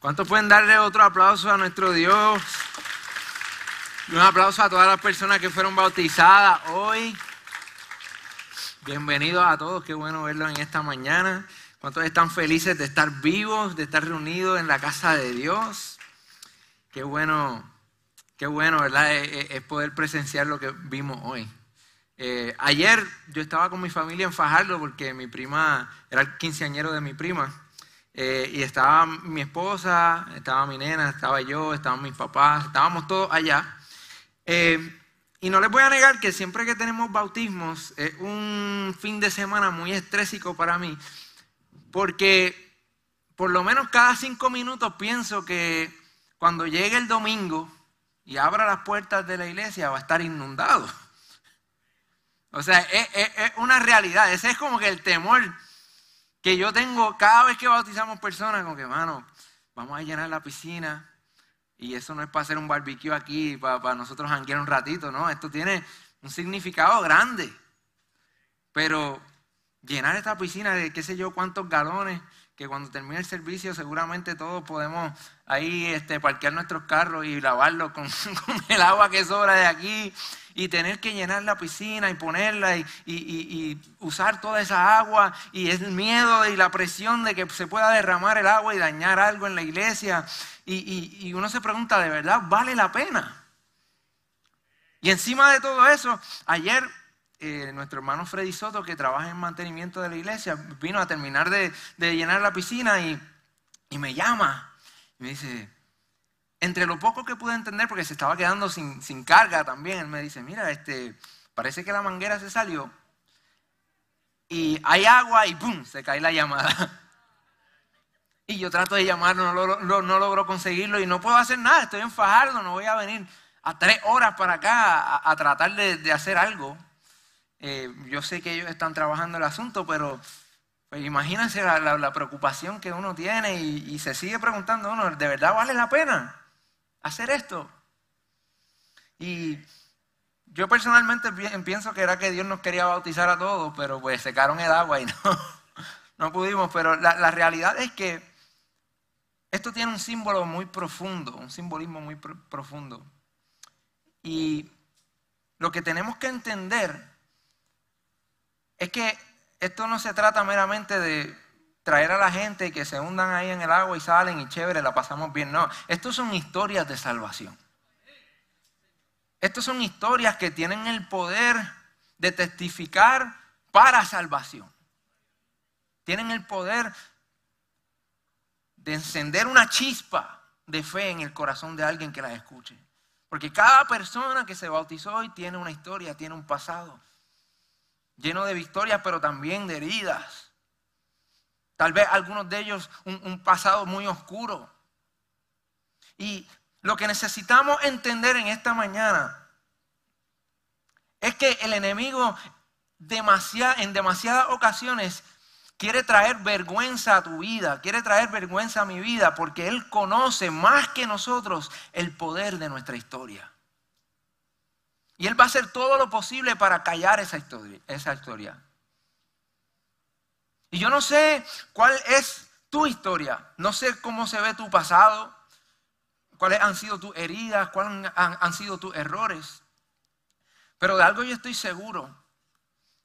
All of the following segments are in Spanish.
¿Cuántos pueden darle otro aplauso a nuestro Dios? Y un aplauso a todas las personas que fueron bautizadas hoy. Bienvenidos a todos, qué bueno verlos en esta mañana. ¿Cuántos están felices de estar vivos, de estar reunidos en la casa de Dios? Qué bueno, qué bueno, ¿verdad? Es, poder presenciar lo que vimos hoy. Eh, ayer yo estaba con mi familia en Fajardo porque mi prima, era el quinceañero de mi prima. Eh, y estaba mi esposa, estaba mi nena, estaba yo, estaban mis papás, estábamos todos allá. Eh, y no les voy a negar que siempre que tenemos bautismos es un fin de semana muy estrésico para mí, porque por lo menos cada cinco minutos pienso que cuando llegue el domingo y abra las puertas de la iglesia va a estar inundado. O sea, es, es una realidad, ese es como que el temor que yo tengo cada vez que bautizamos personas, como que, mano, vamos a llenar la piscina. Y eso no es para hacer un barbecue aquí, para, nosotros janguear un ratito, no. Esto tiene un significado grande. Pero llenar esta piscina de qué sé yo cuántos galones, que cuando termine el servicio seguramente todos podemos ahí este, parquear nuestros carros y lavarlos con, con el agua que sobra de aquí y tener que llenar la piscina y ponerla y, usar toda esa agua y el miedo y la presión de que se pueda derramar el agua y dañar algo en la iglesia. Y, uno se pregunta, ¿de verdad vale la pena? Y encima de todo eso, ayer eh, nuestro hermano Freddy Soto, que trabaja en mantenimiento de la iglesia, vino a terminar de, llenar la piscina y, y me llama y me dice, entre lo poco que pude entender, porque se estaba quedando sin, carga también, él me dice, mira, este, parece que la manguera se salió y hay agua y ¡pum! se cae la llamada. Y yo trato de llamarlo, no, logro conseguirlo y no puedo hacer nada, estoy en Fajardo, no voy a venir a tres horas para acá a, tratar de, hacer algo. Eh, yo sé que ellos están trabajando el asunto, pero pues imagínense la, preocupación que uno tiene y, y, se sigue preguntando uno, ¿de verdad vale la pena? Hacer esto. Y yo personalmente pienso que era que Dios nos quería bautizar a todos, pero pues secaron el agua y no, no pudimos. Pero la, realidad es que esto tiene un símbolo muy profundo, un simbolismo muy profundo. Y lo que tenemos que entender es que esto no se trata meramente de traer a la gente y que se hundan ahí en el agua y salen y chévere, la pasamos bien. No, estos son historias de salvación. Estas son historias que tienen el poder de testificar para salvación. Tienen el poder de encender una chispa de fe en el corazón de alguien que las escuche. Porque cada persona que se bautizó hoy tiene una historia, tiene un pasado lleno de victorias, pero también de heridas Tal vez algunos de ellos un, pasado muy oscuro. Y lo que necesitamos entender en esta mañana es que el enemigo en demasiadas ocasiones quiere traer vergüenza a tu vida, quiere traer vergüenza a mi vida, porque Él conoce más que nosotros el poder de nuestra historia. Y Él va a hacer todo lo posible para callar esa historia. Esa historia. Y yo no sé cuál es tu historia, no sé cómo se ve tu pasado, cuáles han sido tus heridas, cuáles han, sido tus errores. Pero de algo yo estoy seguro,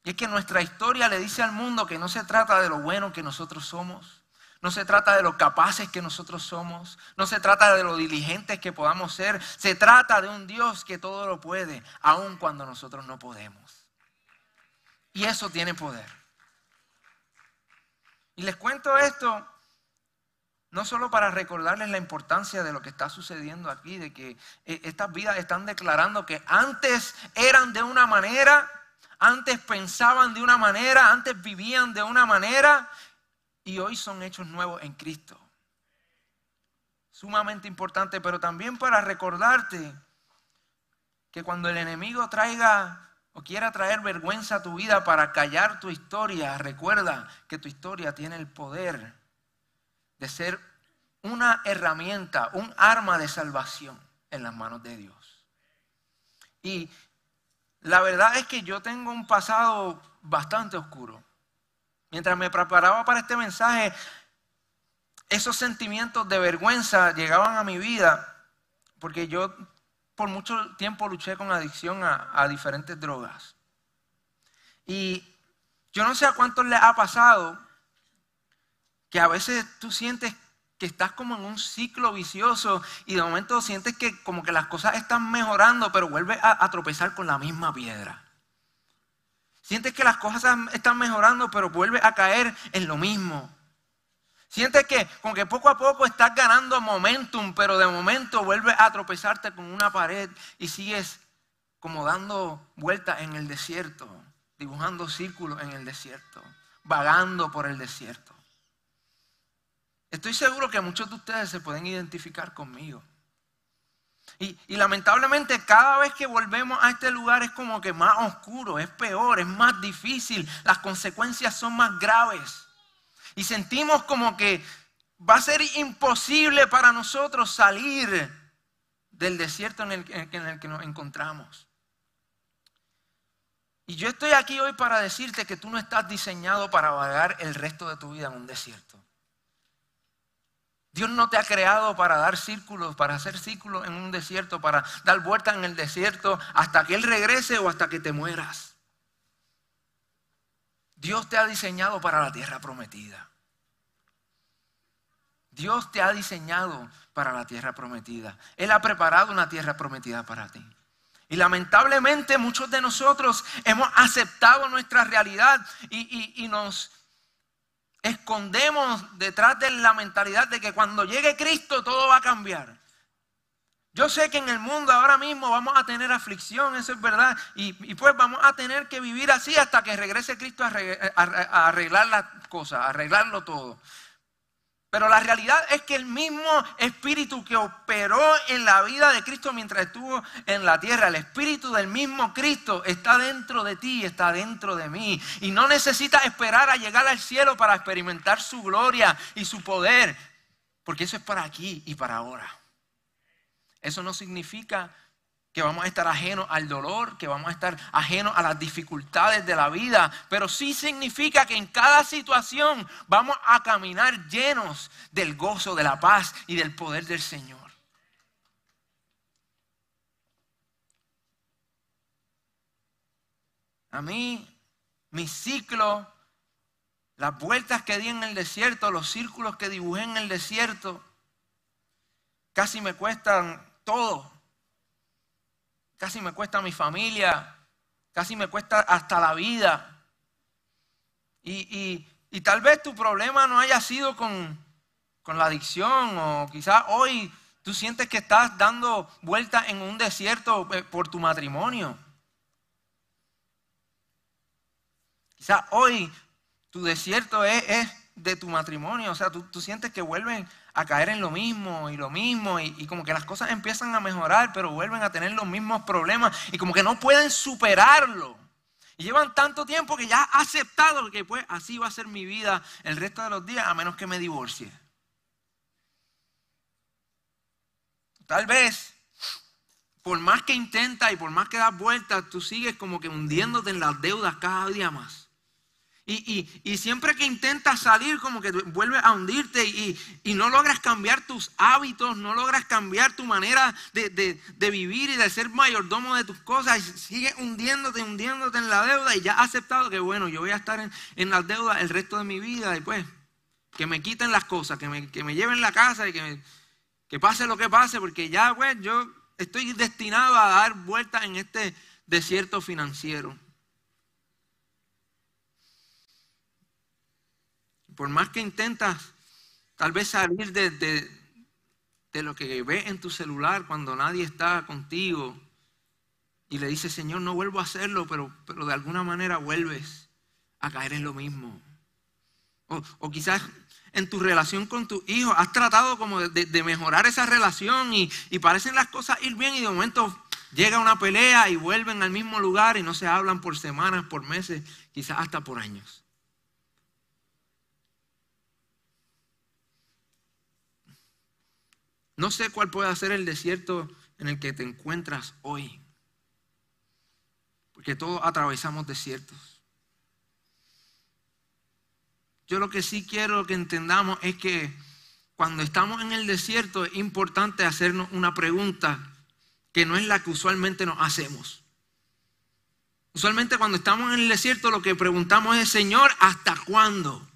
y es que nuestra historia le dice al mundo que no se trata de lo bueno que nosotros somos, no se trata de lo capaces que nosotros somos, no se trata de lo diligentes que podamos ser, se trata de un Dios que todo lo puede, aun cuando nosotros no podemos. Y eso tiene poder. Y les cuento esto no solo para recordarles la importancia de lo que está sucediendo aquí, de que eh, estas vidas están declarando que antes eran de una manera, antes pensaban de una manera, antes vivían de una manera y hoy son hechos nuevos en Cristo. Sumamente importante, pero también para recordarte que cuando el enemigo traiga o quiera traer vergüenza a tu vida para callar tu historia, recuerda que tu historia tiene el poder de ser una herramienta, un arma de salvación en las manos de Dios. Y la verdad es que yo tengo un pasado bastante oscuro. Mientras me preparaba para este mensaje, esos sentimientos de vergüenza llegaban a mi vida porque yo por mucho tiempo luché con adicción a, a diferentes drogas. Y yo no sé a cuántos les ha pasado que a veces tú sientes que estás como en un ciclo vicioso y de momento sientes que como que las cosas están mejorando, pero vuelves a, tropezar con la misma piedra. Sientes que las cosas están mejorando, pero vuelves a caer en lo mismo. Sientes que como que poco a poco estás ganando momentum, pero de momento vuelves a tropezarte con una pared y sigues como dando vueltas en el desierto, dibujando círculos en el desierto, vagando por el desierto. Estoy seguro que muchos de ustedes se pueden identificar conmigo. Y, lamentablemente cada vez que volvemos a este lugar es como que más oscuro, es peor, es más difícil, las consecuencias son más graves. Y sentimos como que va a ser imposible para nosotros salir del desierto en el, que nos encontramos. Y yo estoy aquí hoy para decirte que tú no estás diseñado para vagar el resto de tu vida en un desierto. Dios no te ha creado para dar círculos, para hacer círculos en un desierto, para dar vueltas en el desierto hasta que Él regrese o hasta que te mueras. Dios te ha diseñado para la tierra prometida. Dios te ha diseñado para la tierra prometida. Él ha preparado una tierra prometida para ti. Y lamentablemente muchos de nosotros hemos aceptado nuestra realidad y, y nos escondemos detrás de la mentalidad de que cuando llegue Cristo todo va a cambiar. Yo sé que en el mundo ahora mismo vamos a tener aflicción, eso es verdad, y, pues vamos a tener que vivir así hasta que regrese Cristo a arreglar las cosas, arreglarlo todo. Pero la realidad es que el mismo espíritu que operó en la vida de Cristo mientras estuvo en la tierra, el espíritu del mismo Cristo está dentro de ti, está dentro de mí. Y no necesita esperar a llegar al cielo para experimentar su gloria y su poder, porque eso es para aquí y para ahora. Eso no significa que vamos a estar ajenos al dolor, que vamos a estar ajenos a las dificultades de la vida, pero sí significa que en cada situación vamos a caminar llenos del gozo, de la paz y del poder del Señor. A mí, mi ciclo, las vueltas que di en el desierto, los círculos que dibujé en el desierto, casi me cuestan todo casi me cuesta mi familia, casi me cuesta hasta la vida. Y, tal vez tu problema no haya sido con, con la adicción o quizás hoy tú sientes que estás dando vueltas en un desierto eh, por tu matrimonio. Quizás hoy tu desierto es, es de tu matrimonio, o sea, tú, tú sientes que vuelven a caer en lo mismo y lo mismo y, como que las cosas empiezan a mejorar, pero vuelven a tener los mismos problemas y como que no pueden superarlo. Y llevan tanto tiempo que ya ha aceptado que pues así va a ser mi vida el resto de los días a menos que me divorcie. Tal vez, por más que intenta y por más que das vueltas, tú sigues como que hundiéndote en las deudas cada día más. Y, siempre que intentas salir, como que vuelves a hundirte y, no logras cambiar tus hábitos, no logras cambiar tu manera de, vivir y de ser mayordomo de tus cosas. Y sigues hundiéndote, hundiéndote en la deuda y ya has aceptado que, bueno, yo voy a estar en, en las deudas el resto de mi vida y pues que me quiten las cosas, que me, que me lleven la casa y que, que pase lo que pase, porque ya, pues, yo estoy destinado a dar vueltas en este desierto financiero. Por más que intentas Tal vez salir de, de, lo que ves en tu celular cuando nadie está contigo y le dices, Señor, no vuelvo a hacerlo, pero, pero de alguna manera vuelves a caer en lo mismo. O, o quizás en tu relación con tu hijo, has tratado como de, mejorar esa relación y, y, parecen las cosas ir bien y de momento llega una pelea y vuelven al mismo lugar y no se hablan por semanas, por meses, quizás hasta por años. No sé cuál puede ser el desierto en el que te encuentras hoy, porque todos atravesamos desiertos. Yo lo que sí quiero que entendamos es que cuando estamos en el desierto es importante hacernos una pregunta que no es la que usualmente nos hacemos. Usualmente cuando estamos en el desierto lo que preguntamos es, Señor, ¿hasta cuándo?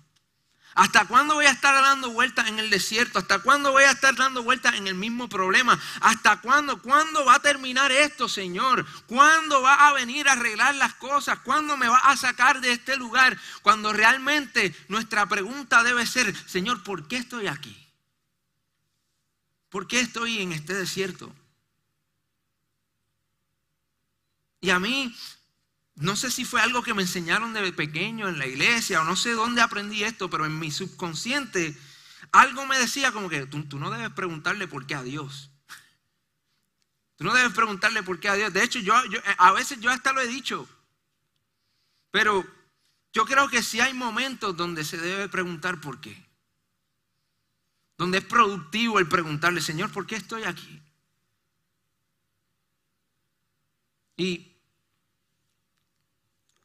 ¿Hasta cuándo voy a estar dando vueltas en el desierto? ¿Hasta cuándo voy a estar dando vueltas en el mismo problema? ¿Hasta cuándo? ¿Cuándo va a terminar esto, Señor? ¿Cuándo va a venir a arreglar las cosas? ¿Cuándo me va a sacar de este lugar? Cuando realmente nuestra pregunta debe ser, Señor, ¿por qué estoy aquí? ¿Por qué estoy en este desierto? Y a mí no sé si fue algo que me enseñaron de pequeño en la iglesia o no sé dónde aprendí esto, pero en mi subconsciente algo me decía como que tú, no debes preguntarle por qué a Dios. Tú no debes preguntarle por qué a Dios. De hecho, yo, a veces yo hasta lo he dicho. Pero yo creo que sí hay momentos donde se debe preguntar por qué. Donde es productivo el preguntarle, Señor, ¿por qué estoy aquí? Y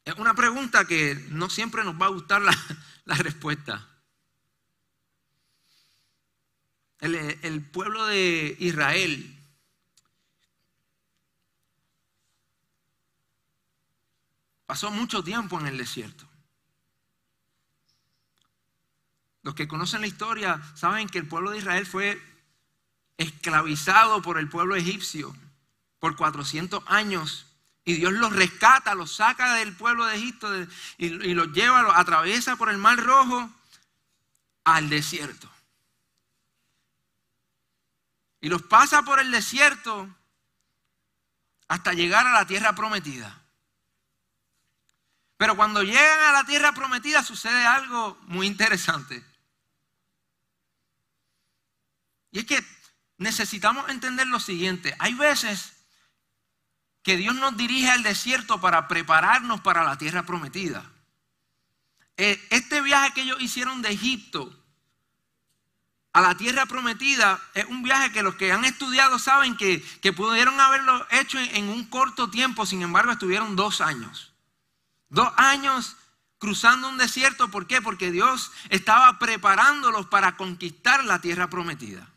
es una pregunta que no siempre nos va a gustar la, respuesta. El, el pueblo de Israel pasó mucho tiempo en el desierto. Los que conocen la historia saben que el pueblo de Israel fue esclavizado por el pueblo egipcio por 400 años y Dios los rescata, los saca del pueblo de Egipto y, los lleva, los atraviesa por el mar rojo al desierto. Y los pasa por el desierto hasta llegar a la tierra prometida. Pero cuando llegan a la tierra prometida sucede algo muy interesante. Y es que necesitamos entender lo siguiente. Hay veces que Dios nos dirige al desierto para prepararnos para la tierra prometida. Eh, este viaje que ellos hicieron de Egipto a la tierra prometida es un viaje que los que han estudiado saben que, pudieron haberlo hecho en, un corto tiempo, sin embargo estuvieron dos años. Dos años cruzando un desierto, ¿por qué? Porque Dios estaba preparándolos para conquistar la tierra prometida.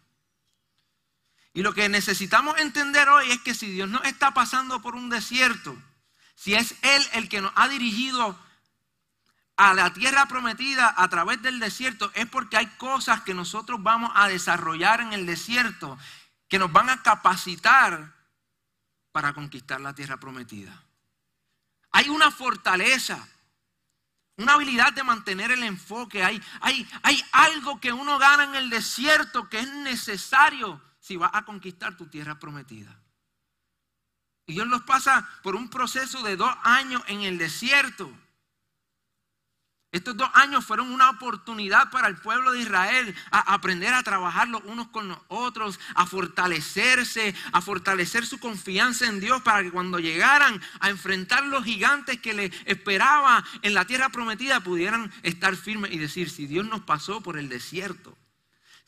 Y lo que necesitamos entender hoy es que si Dios no está pasando por un desierto, si es Él el que nos ha dirigido a la tierra prometida a través del desierto, es porque hay cosas que nosotros vamos a desarrollar en el desierto que nos van a capacitar para conquistar la tierra prometida. Hay una fortaleza, una habilidad de mantener el enfoque. Hay, hay, hay algo que uno gana en el desierto que es necesario si vas a conquistar tu tierra prometida. Y Dios los pasa por un proceso de dos años en el desierto. Estos dos años fueron una oportunidad para el pueblo de Israel a aprender a trabajar los unos con los otros, a fortalecerse, a fortalecer su confianza en Dios para que cuando llegaran a enfrentar los gigantes que les esperaba en la tierra prometida pudieran estar firmes y decir, si Dios nos pasó por el desierto,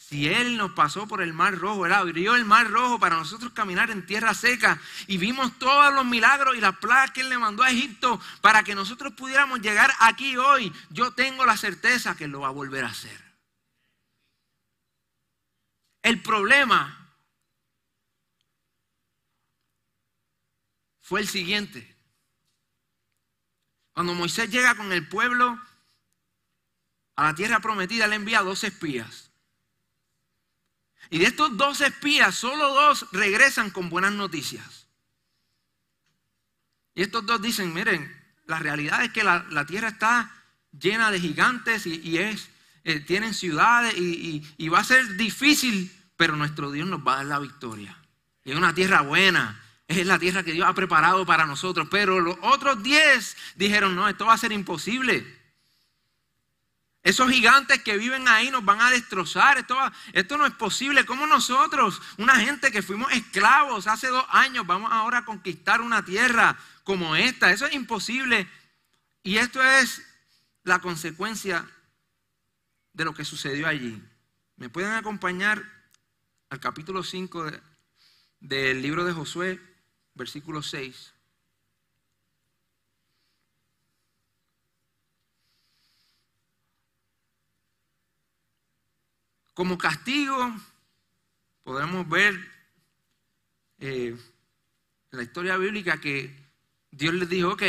si Él nos pasó por el mar rojo, Él abrió el mar rojo para nosotros caminar en tierra seca y vimos todos los milagros y las plagas que Él le mandó a Egipto para que nosotros pudiéramos llegar aquí hoy, yo tengo la certeza que lo va a volver a hacer. El problema fue el siguiente. Cuando Moisés llega con el pueblo a la tierra prometida, le envía dos espías. Y de estos dos espías, solo dos regresan con buenas noticias. Y estos dos dicen, miren, la realidad es que la, tierra está llena de gigantes y, es, eh, tienen ciudades y, y va a ser difícil, pero nuestro Dios nos va a dar la victoria. Y es una tierra buena, es la tierra que Dios ha preparado para nosotros. Pero los otros diez dijeron, no, esto va a ser imposible. Esos gigantes que viven ahí nos van a destrozar. Esto, esto no es posible. ¿Cómo nosotros, una gente que fuimos esclavos hace dos años, vamos ahora a conquistar una tierra como esta? Eso es imposible. Y esto es la consecuencia de lo que sucedió allí. ¿Me pueden acompañar al capítulo 5 del libro de Josué, versículo 6? Como castigo, podemos ver eh, en la historia bíblica que Dios les dijo, ok,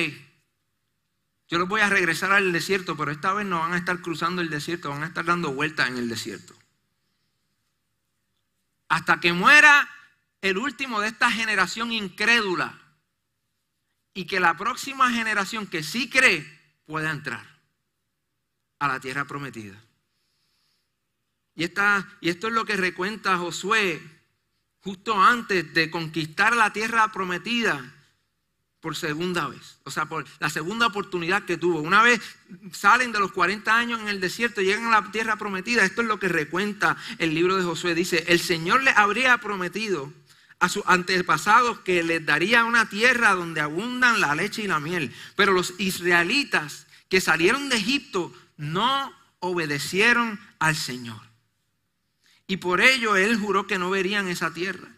yo los voy a regresar al desierto, pero esta vez no van a estar cruzando el desierto, van a estar dando vueltas en el desierto. Hasta que muera el último de esta generación incrédula y que la próxima generación que sí cree pueda entrar a la tierra prometida. Y, y esto es lo que recuenta Josué justo antes de conquistar la tierra prometida por segunda vez. O sea, por la segunda oportunidad que tuvo. Una vez salen de los 40 años en el desierto, llegan a la tierra prometida. Esto es lo que recuenta el libro de Josué. Dice, el Señor le habría prometido a sus antepasados que les daría una tierra donde abundan la leche y la miel. Pero los israelitas que salieron de Egipto no obedecieron al Señor. Y por ello él juró que no verían esa tierra.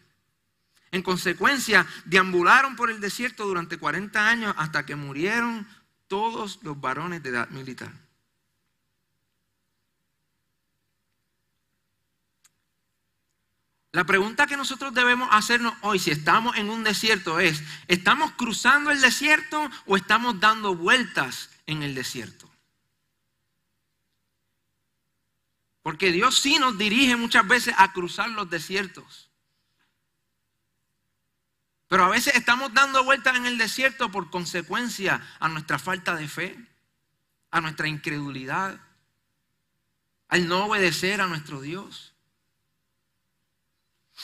En consecuencia, deambularon por el desierto durante 40 años hasta que murieron todos los varones de edad militar. La pregunta que nosotros debemos hacernos hoy, si estamos en un desierto, es, ¿estamos cruzando el desierto o estamos dando vueltas en el desierto? Porque Dios sí nos dirige muchas veces a cruzar los desiertos. Pero a veces estamos dando vueltas en el desierto por consecuencia a nuestra falta de fe, a nuestra incredulidad, al no obedecer a nuestro Dios.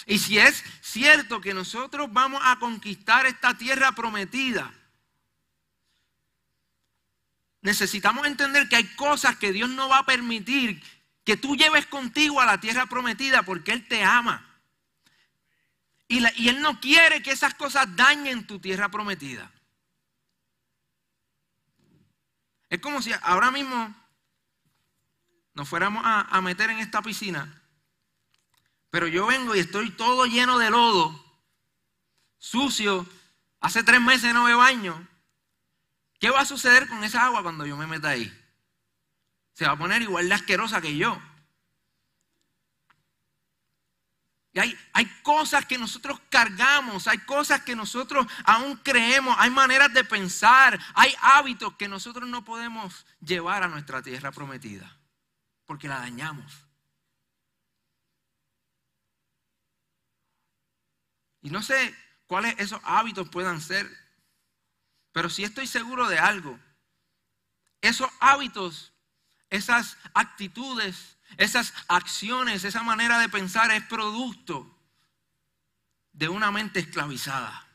Y si es cierto que nosotros vamos a conquistar esta tierra prometida, necesitamos entender que hay cosas que Dios no va a permitir que tú lleves contigo a la tierra prometida porque Él te ama. Y, Él no quiere que esas cosas dañen tu tierra prometida. Es como si ahora mismo nos fuéramos a, meter en esta piscina, pero yo vengo y estoy todo lleno de lodo, sucio, hace tres meses no me baño. ¿Qué va a suceder con esa agua cuando yo me meta ahí? Se va a poner igual de asquerosa que yo. Y hay, hay cosas que nosotros cargamos, hay cosas que nosotros aún creemos, hay maneras de pensar, hay hábitos que nosotros no podemos llevar a nuestra tierra prometida, porque la dañamos. Y no sé cuáles esos hábitos puedan ser, pero sí estoy seguro de algo. Esos hábitos esas actitudes, esas acciones, esa manera de pensar es producto de una mente esclavizada.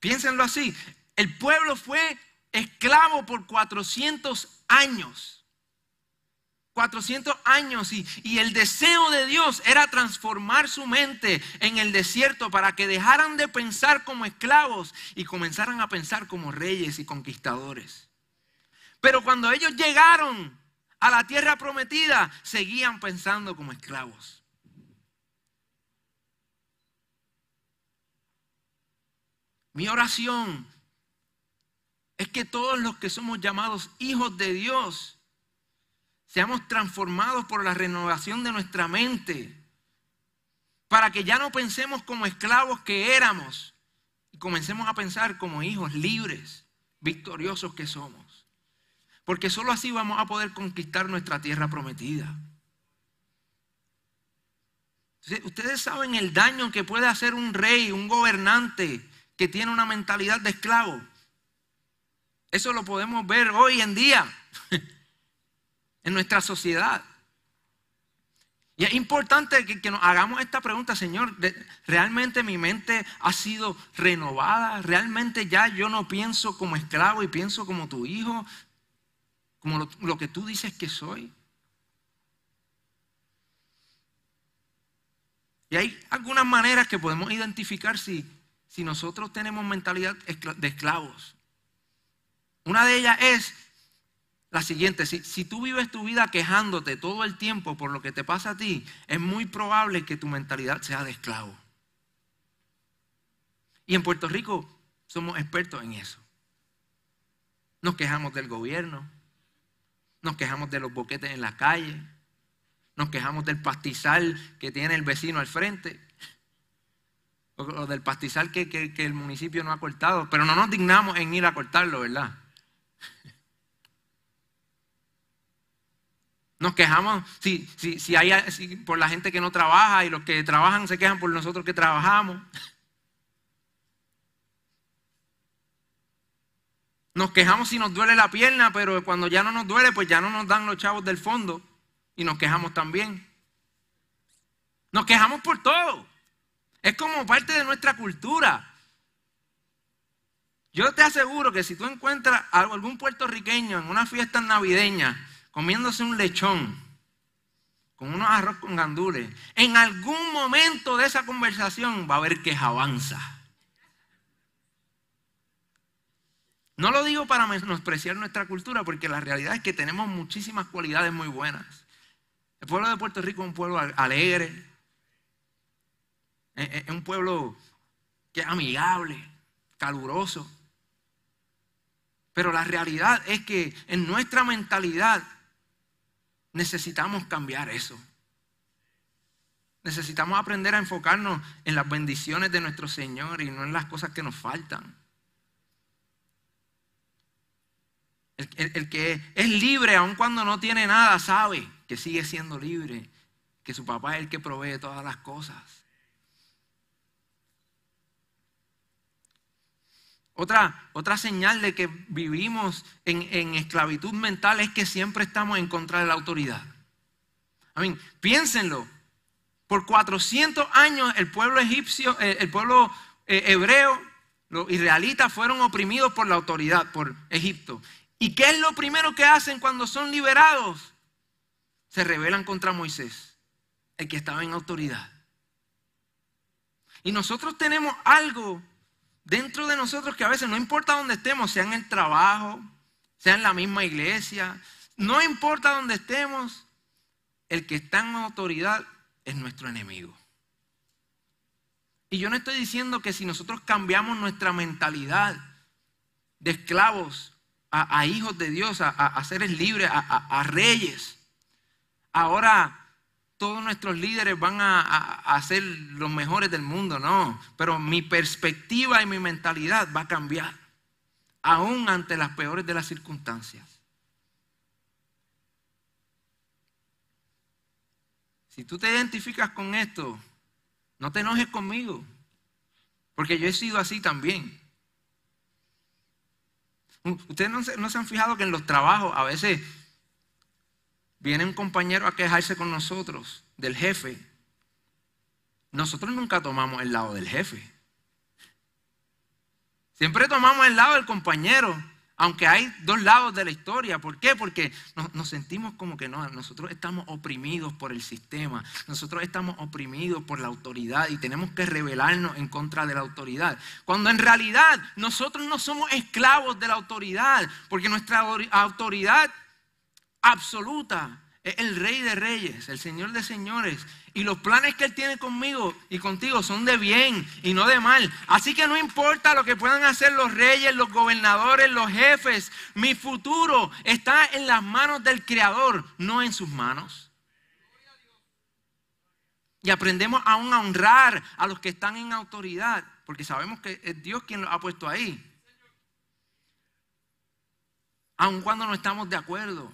Piénsenlo así, el pueblo fue esclavo por 400 años. 400 años y, y, el deseo de Dios era transformar su mente en el desierto para que dejaran de pensar como esclavos y comenzaran a pensar como reyes y conquistadores. Pero cuando ellos llegaron a la tierra prometida, seguían pensando como esclavos. Mi oración es que todos los que somos llamados hijos de Dios seamos transformados por la renovación de nuestra mente, para que ya no pensemos como esclavos que éramos y comencemos a pensar como hijos libres, victoriosos que somos. Porque solo así vamos a poder conquistar nuestra tierra prometida. Ustedes saben el daño que puede hacer un rey, un gobernante que tiene una mentalidad de esclavo. Eso lo podemos ver hoy en día. en nuestra sociedad. Y es importante que, nos hagamos esta pregunta, Señor, ¿realmente mi mente ha sido renovada? ¿Realmente ya yo no pienso como esclavo y pienso como tu hijo? Como lo, que tú dices que soy. Y hay algunas maneras que podemos identificar si, si nosotros tenemos mentalidad de esclavos. Una de ellas es la siguiente, si, tú vives tu vida quejándote todo el tiempo por lo que te pasa a ti, es muy probable que tu mentalidad sea de esclavo. Y en Puerto Rico somos expertos en eso. Nos quejamos del gobierno, nos quejamos de los boquetes en la calle, nos quejamos del pastizal que tiene el vecino al frente, o, del pastizal que, que el municipio no ha cortado, pero no nos dignamos en ir a cortarlo, ¿verdad? Nos quejamos si, si, hay, por la gente que no trabaja y los que trabajan se quejan por nosotros que trabajamos. Nos quejamos si nos duele la pierna, pero cuando ya no nos duele, pues ya no nos dan los chavos del fondo y nos quejamos también. Nos quejamos por todo. Es como parte de nuestra cultura. Yo te aseguro que si tú encuentras a algún puertorriqueño en una fiesta navideña comiéndose un lechón con unos arroz con gandules, en algún momento de esa conversación va a haber quejabanza. No lo digo para menospreciar nuestra cultura, porque la realidad es que tenemos muchísimas cualidades muy buenas. El pueblo de Puerto Rico es un pueblo alegre, es un pueblo que es amigable, caluroso. Pero la realidad es que en nuestra mentalidad Necesitamos cambiar eso. Necesitamos aprender a enfocarnos en las bendiciones de nuestro Señor y no en las cosas que nos faltan. El, que es libre aun cuando no tiene nada sabe que sigue siendo libre, que su papá es el que provee todas las cosas. Otra, otra señal de que vivimos en, esclavitud mental es que siempre estamos en contra de la autoridad. piénsenlo. Por 400 años el pueblo egipcio, eh, el pueblo eh, hebreo, los israelitas fueron oprimidos por la autoridad, por Egipto. ¿Y qué es lo primero que hacen cuando son liberados? Se rebelan contra Moisés, el que estaba en autoridad. Y nosotros tenemos algo dentro de nosotros que a veces no importa dónde estemos, sea en el trabajo, sea en la misma iglesia, no importa dónde estemos, el que está en autoridad es nuestro enemigo. Y yo no estoy diciendo que si nosotros cambiamos nuestra mentalidad de esclavos a, hijos de Dios, a, seres libres, a reyes, ahora todos nuestros líderes van a, ser los mejores del mundo, no. Pero mi perspectiva y mi mentalidad va a cambiar, aún ante las peores de las circunstancias. Si tú te identificas con esto, no te enojes conmigo, porque yo he sido así también. Ustedes no se, han fijado que en los trabajos a veces Viene un compañero a quejarse con nosotros del jefe. Nosotros nunca tomamos el lado del jefe. Siempre tomamos el lado del compañero, aunque hay dos lados de la historia. ¿Por qué? Porque nos, sentimos como que no, nosotros estamos oprimidos por el sistema, nosotros estamos oprimidos por la autoridad y tenemos que rebelarnos en contra de la autoridad. Cuando en realidad nosotros no somos esclavos de la autoridad, porque nuestra autoridad absoluta. Es el rey de reyes, el señor de señores. Y los planes que Él tiene conmigo y contigo son de bien y no de mal. Así que no importa lo que puedan hacer los reyes, los gobernadores, los jefes. Mi futuro está en las manos del Creador, no en sus manos. Y aprendemos aún a honrar a los que están en autoridad, porque sabemos que es Dios quien los ha puesto ahí. Aun cuando no estamos de acuerdo.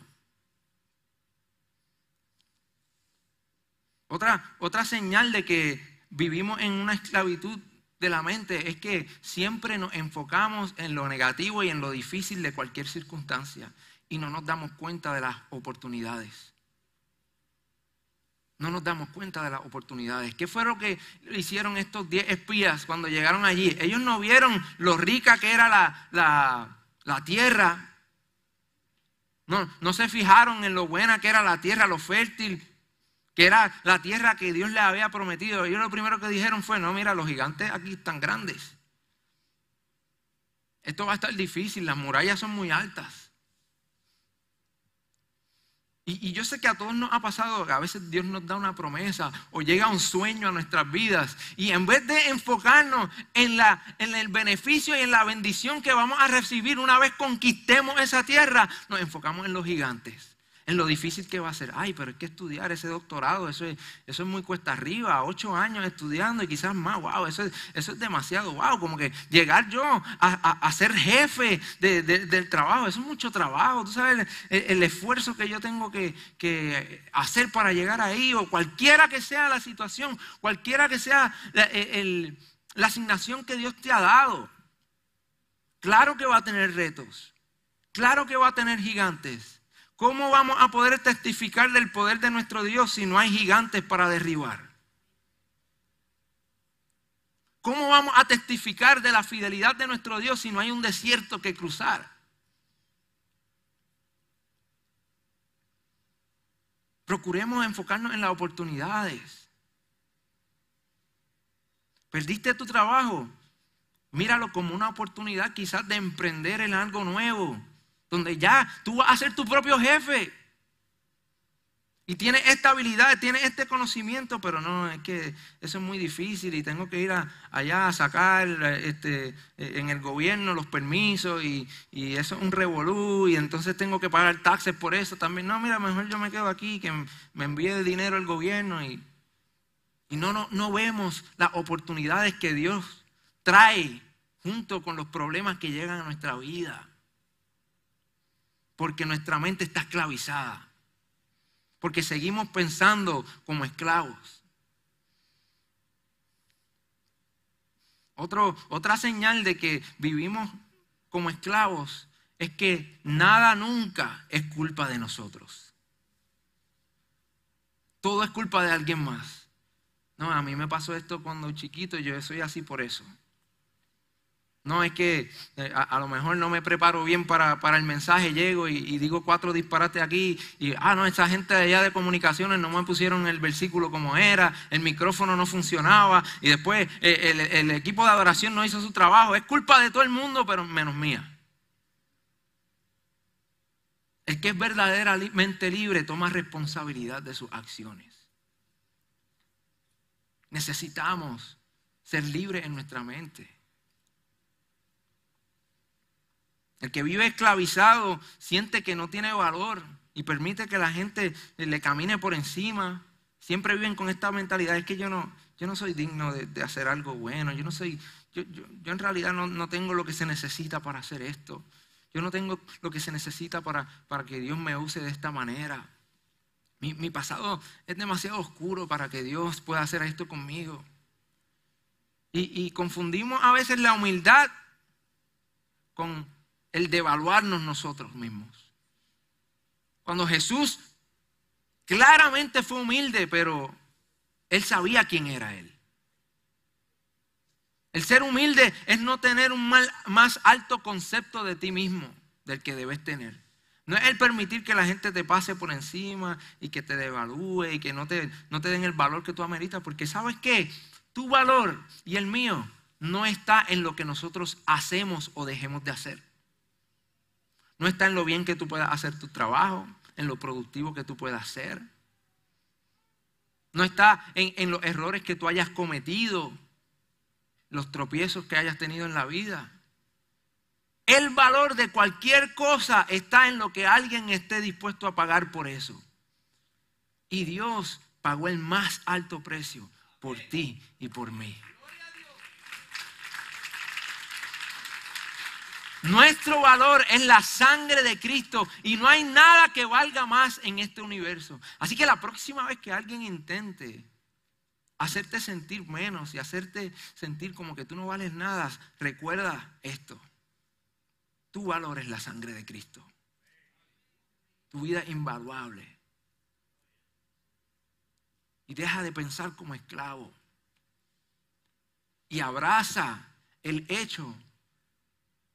Otra, otra señal de que vivimos en una esclavitud de la mente es que siempre nos enfocamos en lo negativo y en lo difícil de cualquier circunstancia. y no nos damos cuenta de las oportunidades. No nos damos cuenta de las oportunidades. ¿Qué fue lo que hicieron estos 10 espías cuando llegaron allí? Ellos no vieron lo rica que era la, la tierra. No, no se fijaron en lo buena que era la tierra, lo fértil, que era la tierra que Dios les había prometido. Ellos lo primero que dijeron fue, no, mira, los gigantes aquí están grandes. Esto va a estar difícil, las murallas son muy altas. Y, yo sé que a todos nos ha pasado que a veces Dios nos da una promesa o llega un sueño a nuestras vidas y en vez de enfocarnos en, el beneficio y en la bendición que vamos a recibir una vez conquistemos esa tierra, nos enfocamos en los gigantes en lo difícil que va a ser. Ay, pero es que estudiar ese doctorado, eso es, eso es muy cuesta arriba, ocho años estudiando y quizás más, wow, eso es, eso es demasiado, wow, como que llegar yo a, ser jefe del trabajo, eso es mucho trabajo, tú sabes el, esfuerzo que yo tengo que, que, hacer para llegar ahí, o cualquiera que sea la situación, cualquiera que sea la asignación que Dios te ha dado. Claro que va a tener retos, claro que va a tener gigantes. ¿Cómo vamos a poder testificar del poder de nuestro Dios si no hay gigantes para derribar? ¿Cómo vamos a testificar de la fidelidad de nuestro Dios si no hay un desierto que cruzar? Procuremos enfocarnos en las oportunidades. ¿Perdiste tu trabajo? Míralo como una oportunidad quizás de emprender en algo nuevo donde ya tú vas a ser tu propio jefe. Y tienes esta habilidad, tienes este conocimiento, pero no, es que eso es muy difícil y tengo que ir allá a sacar este, en el gobierno los permisos y, eso es un revolú y entonces tengo que pagar taxes por eso también. No, mira, mejor yo me quedo aquí, que me envíe dinero el gobierno y, y no, no, no vemos las oportunidades que Dios trae junto con los problemas que llegan a nuestra vida porque nuestra mente está esclavizada, porque seguimos pensando como esclavos. otra señal de que vivimos como esclavos es que nada nunca es culpa de nosotros. Todo es culpa de alguien más. No, a mí me pasó esto cuando chiquito yo soy así por eso. No es que eh, a, lo mejor no me preparo bien para, el mensaje, llego y, digo cuatro disparates aquí y, ah, no, esa gente de allá de comunicaciones no me pusieron el versículo como era, el micrófono no funcionaba y después eh, el, el equipo de adoración no hizo su trabajo. Es culpa de todo el mundo, pero menos mía. El que es verdaderamente libre toma responsabilidad de sus acciones. Necesitamos ser libres en nuestra mente. El que vive esclavizado siente que no tiene valor y permite que la gente le camine por encima. Siempre viven con esta mentalidad, es que yo no, yo no soy digno de, hacer algo bueno, yo no soy, yo, en realidad no, tengo lo que se necesita para hacer esto. Yo no tengo lo que se necesita para, para que Dios me use de esta manera. Mi, pasado es demasiado oscuro para que Dios pueda hacer esto conmigo. Y, y confundimos a veces la humildad con el devaluarnos nosotros mismos. Cuando Jesús claramente fue humilde, pero él sabía quién era él. El ser humilde es no tener un más alto concepto de ti mismo del que debes tener. No es el permitir que la gente te pase por encima y que te devalúe y que no te, no te den el valor que tú ameritas, porque sabes que tu valor y el mío no está en lo que nosotros hacemos o dejemos de hacer. No está en lo bien que tú puedas hacer tu trabajo, en lo productivo que tú puedas ser. No está en, los errores que tú hayas cometido, los tropiezos que hayas tenido en la vida. El valor de cualquier cosa está en lo que alguien esté dispuesto a pagar por eso. Y Dios pagó el más alto precio por ti y por mí. Nuestro valor es la sangre de Cristo y no hay nada que valga más en este universo. Así que la próxima vez que alguien intente hacerte sentir menos y hacerte sentir como que tú no vales nada, recuerda esto. Tu valor es la sangre de Cristo. Tu vida es invaluable. Y deja de pensar como esclavo. Y abraza el hecho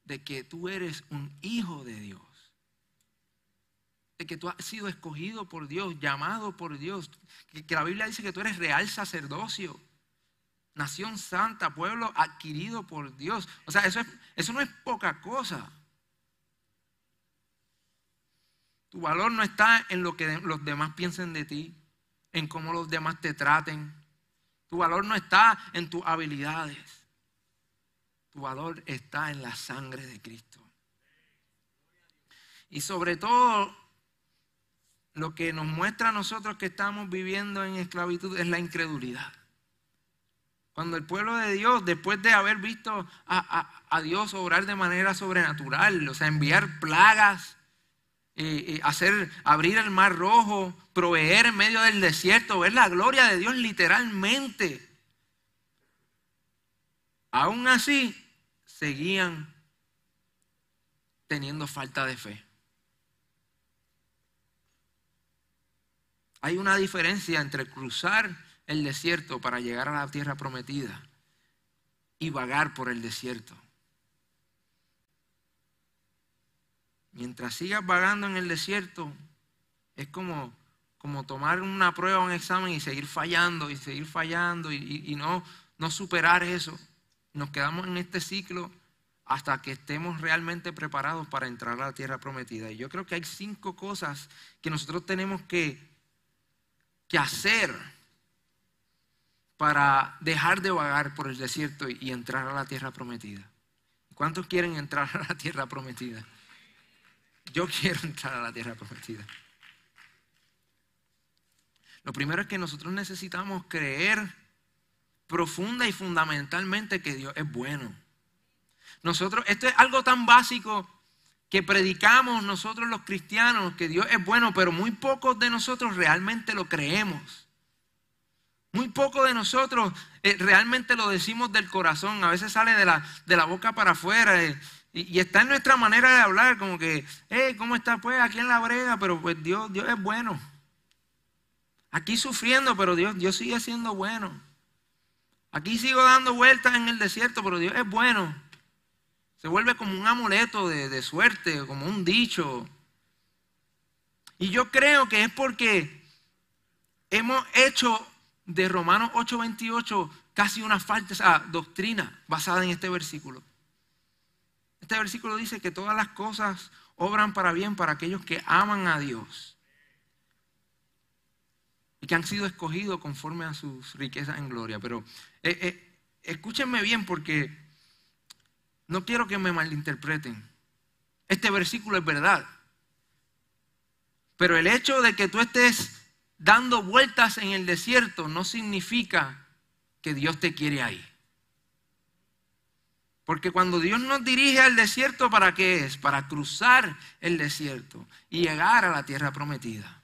de que tú eres un hijo de Dios. De que tú has sido escogido por Dios, llamado por Dios. Que, la Biblia dice que tú eres real sacerdocio. Nación santa, pueblo adquirido por Dios. O sea, eso, eso no es poca cosa. Tu valor no está en lo que los demás piensen de ti, en cómo los demás te traten. Tu valor no está en tus habilidades. Tu valor está en la sangre de Cristo. Y sobre todo, lo que nos muestra a nosotros que estamos viviendo en esclavitud es la incredulidad. Cuando el pueblo de Dios, después de haber visto a, Dios obrar de manera sobrenatural, o sea, enviar plagas, eh, eh, hacer abrir el mar rojo, proveer en medio del desierto, ver la gloria de Dios literalmente. Aún así, seguían teniendo falta de fe. Hay una diferencia entre cruzar el desierto para llegar a la tierra prometida y vagar por el desierto. Mientras sigas vagando en el desierto, es como, como tomar una prueba, un examen y seguir fallando y seguir fallando y, no, no superar eso. Nos quedamos en este ciclo hasta que estemos realmente preparados para entrar a la tierra prometida. Y yo creo que hay cinco cosas que nosotros tenemos que, que hacer para dejar de vagar por el desierto y entrar a la tierra prometida. ¿Cuántos quieren entrar a la tierra prometida? Yo quiero entrar a la tierra prometida. Lo primero es que nosotros necesitamos creer profunda y fundamentalmente que Dios es bueno. Nosotros, esto es algo tan básico que predicamos nosotros los cristianos, que Dios es bueno, pero muy pocos de nosotros realmente lo creemos. Muy pocos de nosotros eh, realmente lo decimos del corazón, a veces sale de la, de la boca para afuera eh, y, está en nuestra manera de hablar, como que, hey, ¿cómo está pues aquí en la brega? Pero pues Dios, Dios es bueno. Aquí sufriendo, pero Dios, Dios sigue siendo bueno. Aquí sigo dando vueltas en el desierto, pero Dios es bueno. Se vuelve como un amuleto de, suerte, como un dicho. Y yo creo que es porque hemos hecho de Romanos 8:28 casi una falsa doctrina basada en este versículo. Este versículo dice que todas las cosas obran para bien para aquellos que aman a Dios que han sido escogidos conforme a sus riquezas en gloria. Pero eh, eh, escúchenme bien porque no quiero que me malinterpreten. Este versículo es verdad. Pero el hecho de que tú estés dando vueltas en el desierto no significa que Dios te quiere ahí. Porque cuando Dios nos dirige al desierto, ¿para qué es? Para cruzar el desierto y llegar a la tierra prometida.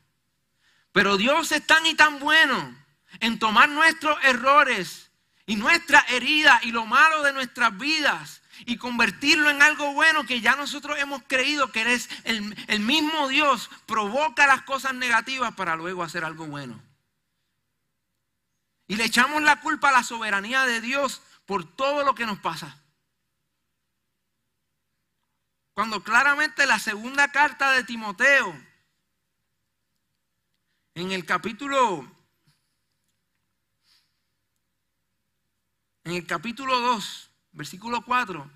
Pero Dios es tan y tan bueno en tomar nuestros errores y nuestra herida y lo malo de nuestras vidas y convertirlo en algo bueno que ya nosotros hemos creído que eres el mismo Dios, provoca las cosas negativas para luego hacer algo bueno. Y le echamos la culpa a la soberanía de Dios por todo lo que nos pasa. Cuando claramente la segunda carta de Timoteo en el capítulo en el capítulo 2, versículo 4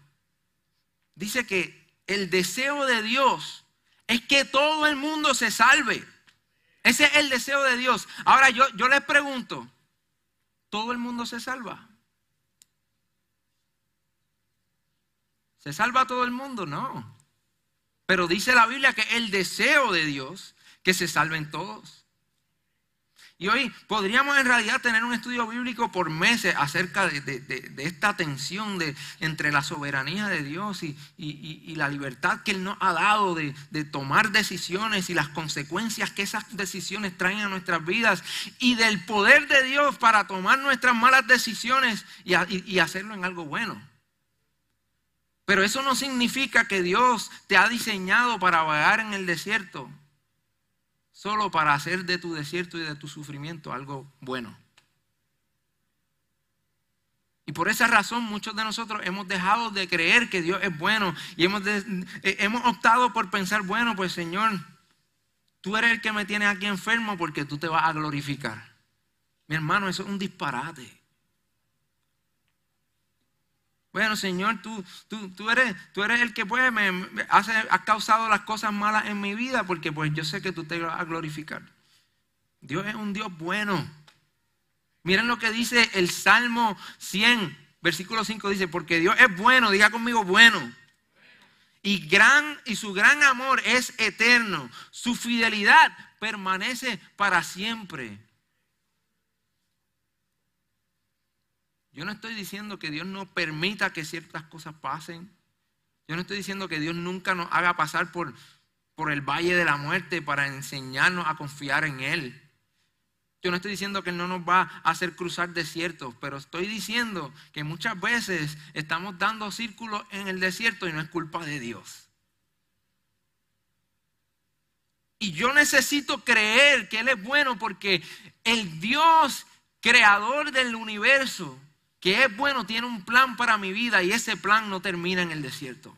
dice que el deseo de Dios es que todo el mundo se salve. Ese es el deseo de Dios. Ahora yo, yo les pregunto, ¿todo el mundo se salva? ¿Se salva todo el mundo? No. Pero dice la Biblia que el deseo de Dios que se salven todos. Y hoy podríamos en realidad tener un estudio bíblico por meses acerca de, esta tensión de, entre la soberanía de Dios y, y, la libertad que Él nos ha dado de, tomar decisiones y las consecuencias que esas decisiones traen a nuestras vidas y del poder de Dios para tomar nuestras malas decisiones y hacerlo en algo bueno. Pero eso no significa que Dios te ha diseñado para vagar en el desierto solo para hacer de tu desierto y de tu sufrimiento algo bueno. Y por esa razón muchos de nosotros hemos dejado de creer que Dios es bueno y hemos, eh, hemos optado por pensar, bueno, pues Señor, tú eres el que me tiene aquí enfermo porque tú te vas a glorificar. Mi hermano, eso es un disparate. Bueno, Señor, tú, tú, eres, tú eres el que puede, me, has causado las cosas malas en mi vida porque pues yo sé que tú te vas a glorificar. Dios es un Dios bueno. Miren lo que dice el Salmo 100, versículo 5 dice, porque Dios es bueno, diga conmigo bueno. Y, gran, y su gran amor es eterno. Su fidelidad permanece para siempre. Yo no estoy diciendo que Dios no permita que ciertas cosas pasen. Yo no estoy diciendo que Dios nunca nos haga pasar por, por el valle de la muerte para enseñarnos a confiar en Él. Yo no estoy diciendo que no nos va a hacer cruzar desiertos, pero estoy diciendo que muchas veces estamos dando círculos en el desierto y no es culpa de Dios. Y yo necesito creer que Él es bueno porque el Dios creador del universo que es bueno, tiene un plan para mi vida y ese plan no termina en el desierto.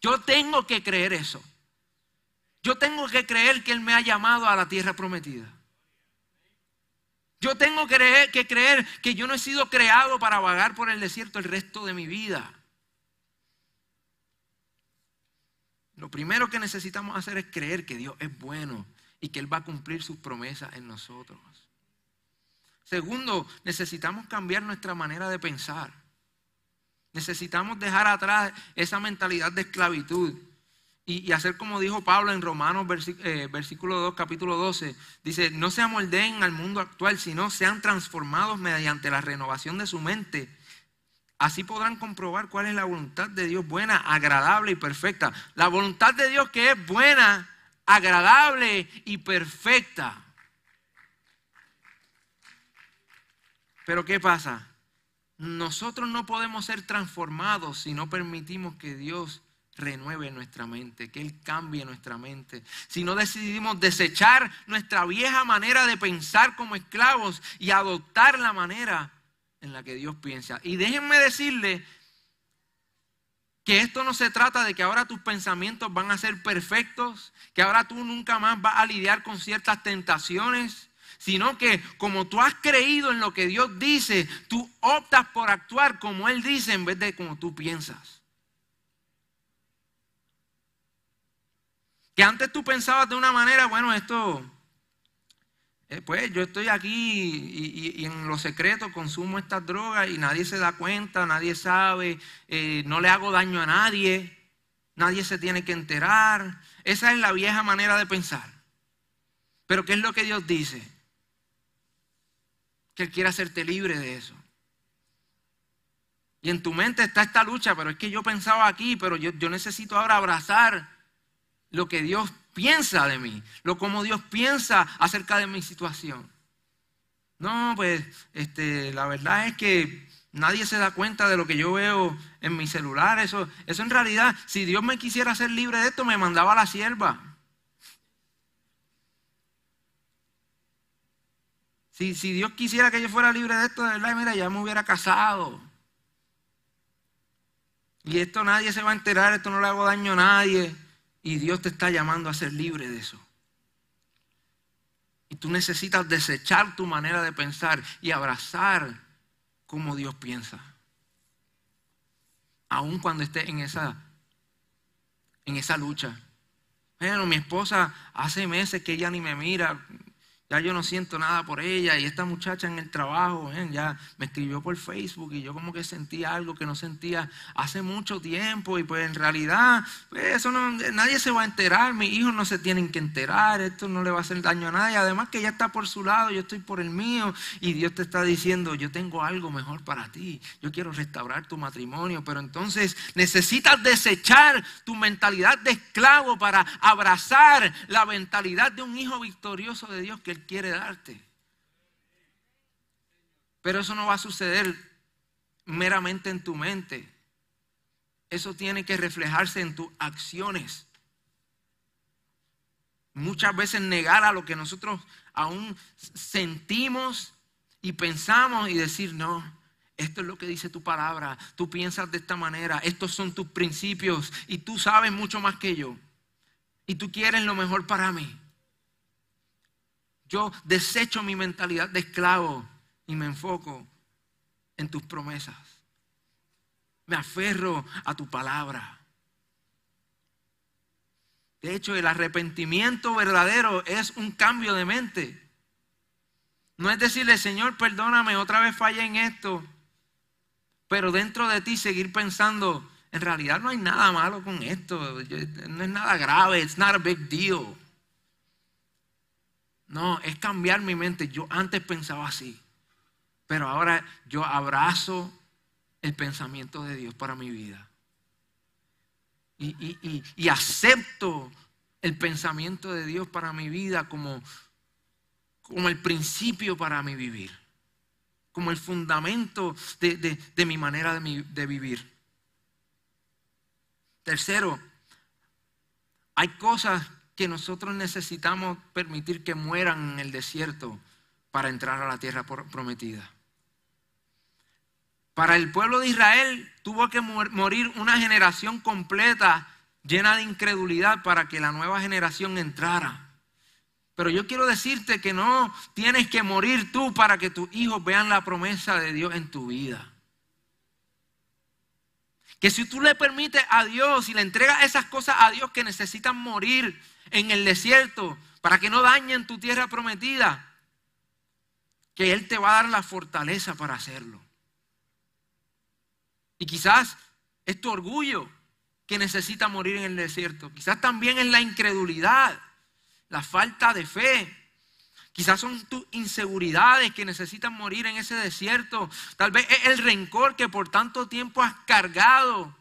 Yo tengo que creer eso. Yo tengo que creer que Él me ha llamado a la tierra prometida. Yo tengo que creer, que creer que yo no he sido creado para vagar por el desierto el resto de mi vida. Lo primero que necesitamos hacer es creer que Dios es bueno y que Él va a cumplir sus promesas en nosotros. Segundo, necesitamos cambiar nuestra manera de pensar. Necesitamos dejar atrás esa mentalidad de esclavitud y, hacer como dijo Pablo en Romanos eh, versículo 2, capítulo 12. Dice, no se amoldeen al mundo actual, sino sean transformados mediante la renovación de su mente. Así podrán comprobar cuál es la voluntad de Dios buena, agradable y perfecta. La voluntad de Dios que es buena, agradable y perfecta. Pero ¿qué pasa? Nosotros no podemos ser transformados si no permitimos que Dios renueve nuestra mente, que Él cambie nuestra mente. Si no decidimos desechar nuestra vieja manera de pensar como esclavos y adoptar la manera en la que Dios piensa. Y déjenme decirle que esto no se trata de que ahora tus pensamientos van a ser perfectos, que ahora tú nunca más vas a lidiar con ciertas tentaciones, sino que como tú has creído en lo que Dios dice, tú optas por actuar como Él dice en vez de como tú piensas. Que antes tú pensabas de una manera, bueno, esto, eh, pues yo estoy aquí y, en lo secreto consumo estas drogas y nadie se da cuenta, nadie sabe, eh, no le hago daño a nadie, nadie se tiene que enterar. Esa es la vieja manera de pensar. Pero ¿qué es lo que Dios dice? Que Él quiere hacerte libre de eso. Y en tu mente está esta lucha, pero es que yo pensaba aquí, pero yo, necesito ahora abrazar lo que Dios piensa de mí, lo como Dios piensa acerca de mi situación. No, pues este, la verdad es que nadie se da cuenta de lo que yo veo en mi celular. Eso, eso en realidad, si Dios me quisiera hacer libre de esto, me mandaba a la sierva. Si, Dios quisiera que yo fuera libre de esto, de verdad, mira, ya me hubiera casado. Y esto nadie se va a enterar, esto no le hago daño a nadie. Y Dios te está llamando a ser libre de eso. Y tú necesitas desechar tu manera de pensar y abrazar como Dios piensa. Aun cuando estés en esa, en esa lucha. Bueno, mi esposa hace meses que ella ni me mira, ya yo no siento nada por ella y esta muchacha en el trabajo ya me escribió por Facebook y yo como que sentía algo que no sentía hace mucho tiempo y pues en realidad pues eso no, nadie se va a enterar, mis hijos no se tienen que enterar, esto no le va a hacer daño a nadie, además que ella está por su lado, yo estoy por el mío y Dios te está diciendo yo tengo algo mejor para ti, yo quiero restaurar tu matrimonio, pero entonces necesitas desechar tu mentalidad de esclavo para abrazar la mentalidad de un hijo victorioso de Dios que quiere darte. Pero eso no va a suceder meramente en tu mente. Eso tiene que reflejarse en tus acciones. Muchas veces negar a lo que nosotros aún sentimos y pensamos y decir, no, esto es lo que dice tu palabra, tú piensas de esta manera, estos son tus principios y tú sabes mucho más que yo. Y tú quieres lo mejor para mí. Yo desecho mi mentalidad de esclavo y me enfoco en tus promesas. Me aferro a tu palabra. De hecho, el arrepentimiento verdadero es un cambio de mente. No es decirle, Señor, perdóname, otra vez fallé en esto. Pero dentro de ti seguir pensando, en realidad no hay nada malo con esto. No es nada grave. It's not a big deal. No, es cambiar mi mente. Yo antes pensaba así. Pero ahora yo abrazo el pensamiento de Dios para mi vida. Y, acepto el pensamiento de Dios para mi vida como, como el principio para mi vivir, como el fundamento de, mi manera de, de vivir. Tercero, hay cosas que nosotros necesitamos permitir que mueran en el desierto para entrar a la tierra prometida. Para el pueblo de Israel tuvo que morir una generación completa llena de incredulidad para que la nueva generación entrara. Pero yo quiero decirte que no tienes que morir tú para que tus hijos vean la promesa de Dios en tu vida. Que si tú le permites a Dios y le entregas esas cosas a Dios que necesitan morir en el desierto para que no dañen tu tierra prometida, que Él te va a dar la fortaleza para hacerlo. Y quizás es tu orgullo que necesita morir en el desierto. Quizás también es la incredulidad, la falta de fe. Quizás son tus inseguridades que necesitan morir en ese desierto. Tal vez es el rencor que por tanto tiempo has cargado.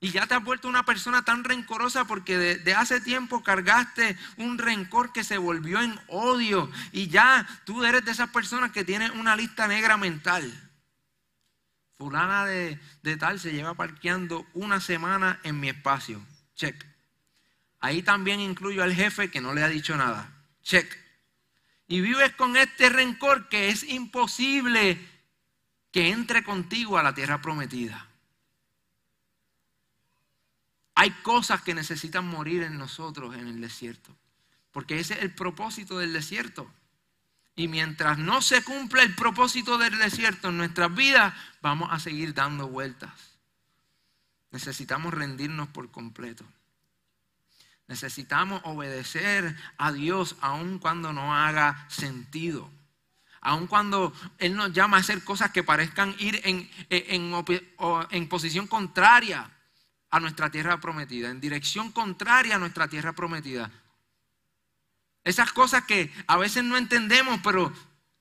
Y ya te has vuelto una persona tan rencorosa porque de, de, hace tiempo cargaste un rencor que se volvió en odio. Y ya tú eres de esas personas que tienen una lista negra mental. Fulana de, tal se lleva parqueando una semana en mi espacio. Check. Ahí también incluyo al jefe que no le ha dicho nada. Check. Y vives con este rencor que es imposible que entre contigo a la tierra prometida. Hay cosas que necesitan morir en nosotros en el desierto. Porque ese es el propósito del desierto. Y mientras no se cumpla el propósito del desierto en nuestras vidas, vamos a seguir dando vueltas. Necesitamos rendirnos por completo. Necesitamos obedecer a Dios aun cuando no haga sentido. Aun cuando Él nos llama a hacer cosas que parezcan ir en, posición contraria a nuestra tierra prometida, en dirección contraria a nuestra tierra prometida. Esas cosas que a veces no entendemos, pero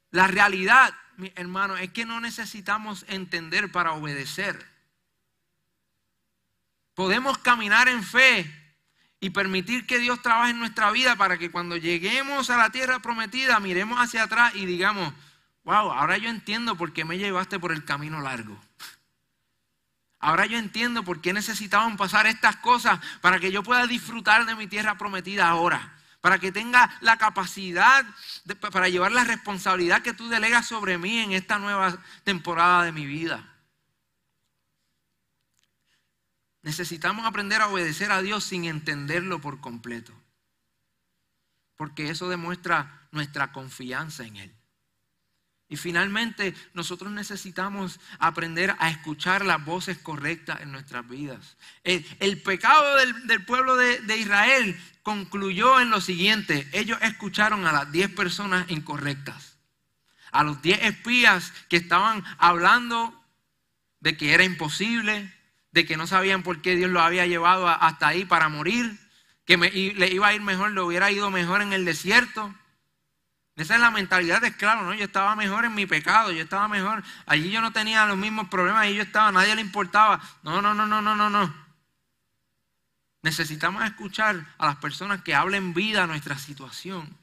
la realidad, mi hermano, es que no necesitamos entender para obedecer. Podemos caminar en fe y permitir que Dios trabaje en nuestra vida para que cuando lleguemos a la tierra prometida miremos hacia atrás y digamos, wow, ahora yo entiendo por qué me llevaste por el camino largo. Ahora yo entiendo por qué necesitaban pasar estas cosas para que yo pueda disfrutar de mi tierra prometida ahora para que tenga la capacidad, para llevar la responsabilidad que tú delegas sobre mí en esta nueva temporada de mi vida. Necesitamos aprender a obedecer a Dios sin entenderlo por completo, porque eso demuestra nuestra confianza en Él. Y finalmente, nosotros necesitamos aprender a escuchar las voces correctas en nuestras vidas. El, pecado del, pueblo de, de, Israel concluyó en lo siguiente. Ellos escucharon a las diez personas incorrectas. A los diez espías que estaban hablando de que era imposible, de que no sabían por qué Dios los había llevado hasta ahí para morir, que le iba a ir mejor, le hubiera ido mejor en el desierto. Esa es la mentalidad de esclavo, ¿no? Yo estaba mejor en mi pecado, yo estaba mejor. Allí yo no tenía los mismos problemas, allí yo estaba, nadie le importaba. No, no, no, no, no, no, no. Necesitamos escuchar a las personas que hablen vida a nuestra situación.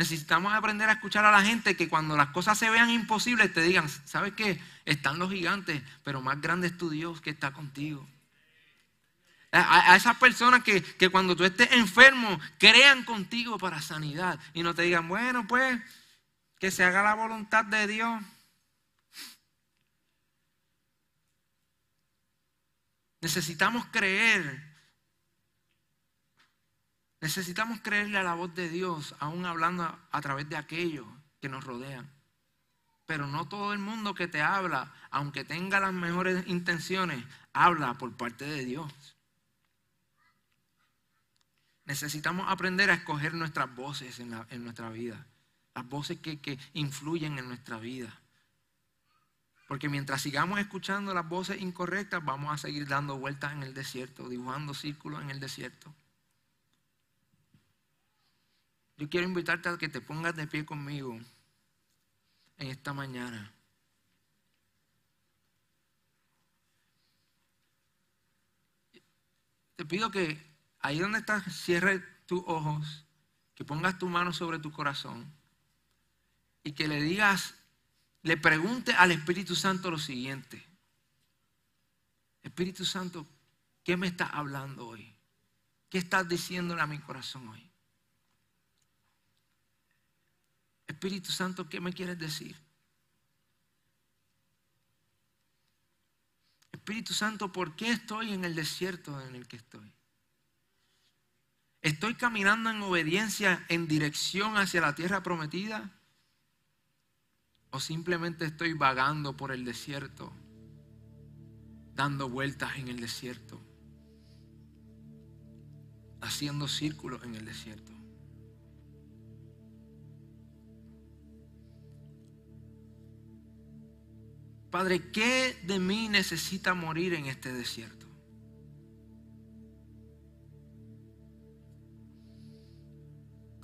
Necesitamos aprender a escuchar a la gente que cuando las cosas se vean imposibles te digan, ¿sabes qué? Están los gigantes, pero más grande es tu Dios que está contigo. A, esas personas que, que cuando tú estés enfermo crean contigo para sanidad y no te digan, bueno, pues que se haga la voluntad de Dios. Necesitamos creer. Necesitamos creerle a la voz de Dios, aún hablando a, través de aquellos que nos rodean. Pero no todo el mundo que te habla, aunque tenga las mejores intenciones, habla por parte de Dios. Necesitamos aprender a escoger nuestras voces en, nuestra vida, las voces que, que influyen en nuestra vida. Porque mientras sigamos escuchando las voces incorrectas, vamos a seguir dando vueltas en el desierto, dibujando círculos en el desierto. Yo quiero invitarte a que te pongas de pie conmigo en esta mañana. Te pido que ahí donde estás, cierre tus ojos, que pongas tu mano sobre tu corazón y que le digas, le pregunte al Espíritu Santo lo siguiente. Espíritu Santo, ¿qué me estás hablando hoy? ¿Qué estás diciéndole a mi corazón hoy? Espíritu Santo, ¿qué me quieres decir? Espíritu Santo, ¿por qué estoy en el desierto en el que estoy? ¿Estoy caminando en obediencia en dirección hacia la tierra prometida? ¿O simplemente estoy vagando por el desierto, dando vueltas en el desierto, haciendo círculos en el desierto? Padre, ¿qué de mí necesita morir en este desierto?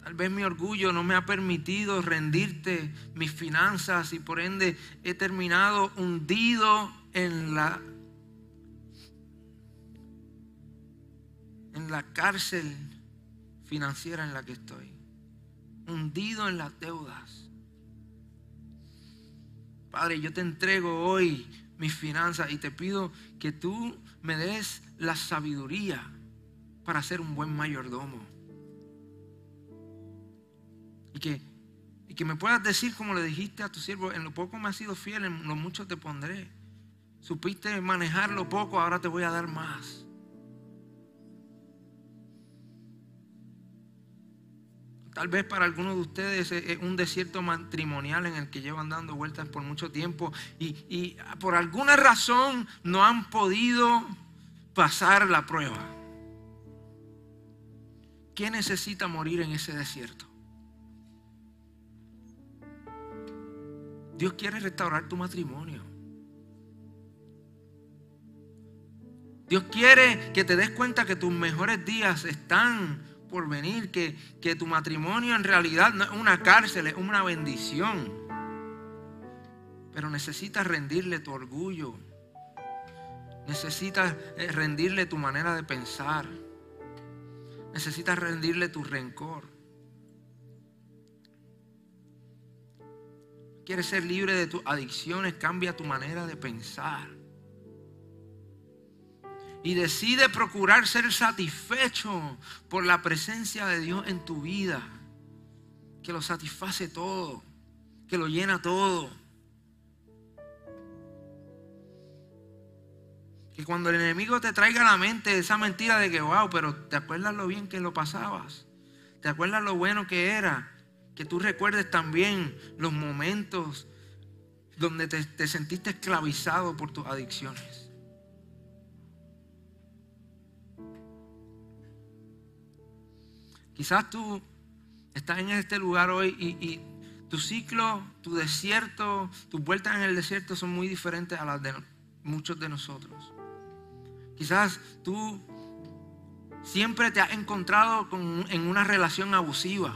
Tal vez mi orgullo no me ha permitido rendirte mis finanzas y por ende he terminado hundido en la en la cárcel financiera en la que estoy. Hundido en las deudas. Padre, yo te entrego hoy mis finanzas y te pido que tú me des la sabiduría para ser un buen mayordomo. Y que, y que me puedas decir como le dijiste a tu siervo, en lo poco me has sido fiel, en lo mucho te pondré. Supiste manejar lo poco, ahora te voy a dar más. Tal vez para algunos de ustedes es un desierto matrimonial en el que llevan dando vueltas por mucho tiempo y, por alguna razón no han podido pasar la prueba. ¿Quién necesita morir en ese desierto? Dios quiere restaurar tu matrimonio. Dios quiere que te des cuenta que tus mejores días están por venir, que, que tu matrimonio en realidad no es una cárcel, es una bendición. Pero necesitas rendirle tu orgullo. Necesitas eh, rendirle tu manera de pensar. Necesitas rendirle tu rencor. Quieres ser libre de tus adicciones, cambia tu manera de pensar y decide procurar ser satisfecho por la presencia de Dios en tu vida, que lo satisface todo, que lo llena todo. Que cuando el enemigo te traiga a la mente esa mentira de que, wow, pero te acuerdas lo bien que lo pasabas, te acuerdas lo bueno que era, que tú recuerdes también los momentos donde te, te sentiste esclavizado por tus adicciones. Quizás tú estás en este lugar hoy y, tu ciclo, tu desierto, tus vueltas en el desierto son muy diferentes a las de muchos de nosotros. Quizás tú siempre te has encontrado en una relación abusiva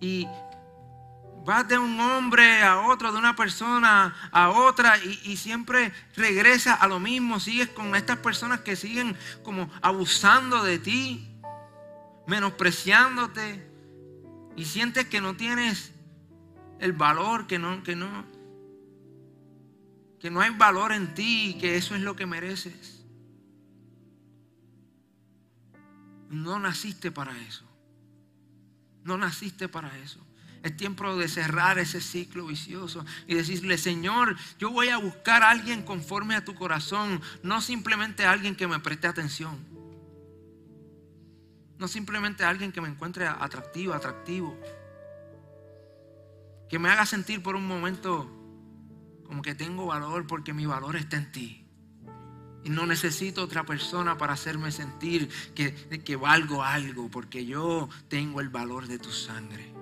y vas de un hombre a otro, de una persona a otra y, y siempre regresas a lo mismo, sigues con estas personas que siguen como abusando de ti menospreciándote y sientes que no tienes el valor, que no, que no, que no hay valor en ti que eso es lo que mereces. No naciste para eso. No naciste para eso. Es tiempo de cerrar ese ciclo vicioso y decirle, Señor, yo voy a buscar a alguien conforme a tu corazón, no simplemente a alguien que me preste atención. No simplemente alguien que me encuentre atractivo, atractivo. Que me haga sentir por un momento como que tengo valor porque mi valor está en ti. Y no necesito otra persona para hacerme sentir que, que valgo algo porque yo tengo el valor de tu sangre.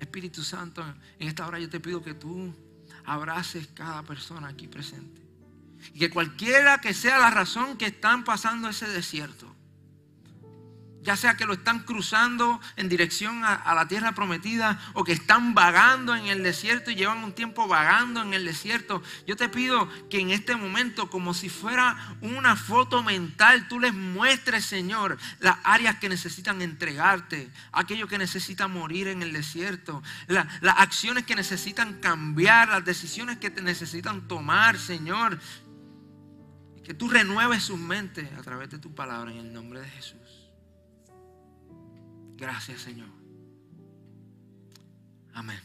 Espíritu Santo, en esta hora yo te pido que tú abraces cada persona aquí presente. Que cualquiera que sea la razón que están pasando ese desierto, ya sea que lo están cruzando en dirección a, la tierra prometida o que están vagando en el desierto y llevan un tiempo vagando en el desierto. Yo te pido que en este momento, como si fuera una foto mental, tú les muestres, Señor, las áreas que necesitan entregarte, aquello que necesita morir en el desierto, las acciones que necesitan cambiar, las decisiones que te necesitan tomar, Señor. Que tú renueves sus mentes a través de tu palabra en el nombre de Jesús. Gracias, Señor. Amén.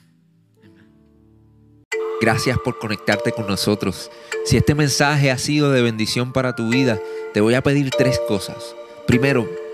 Gracias por conectarte con nosotros. Si este mensaje ha sido de bendición para tu vida, te voy a pedir tres cosas. Primero,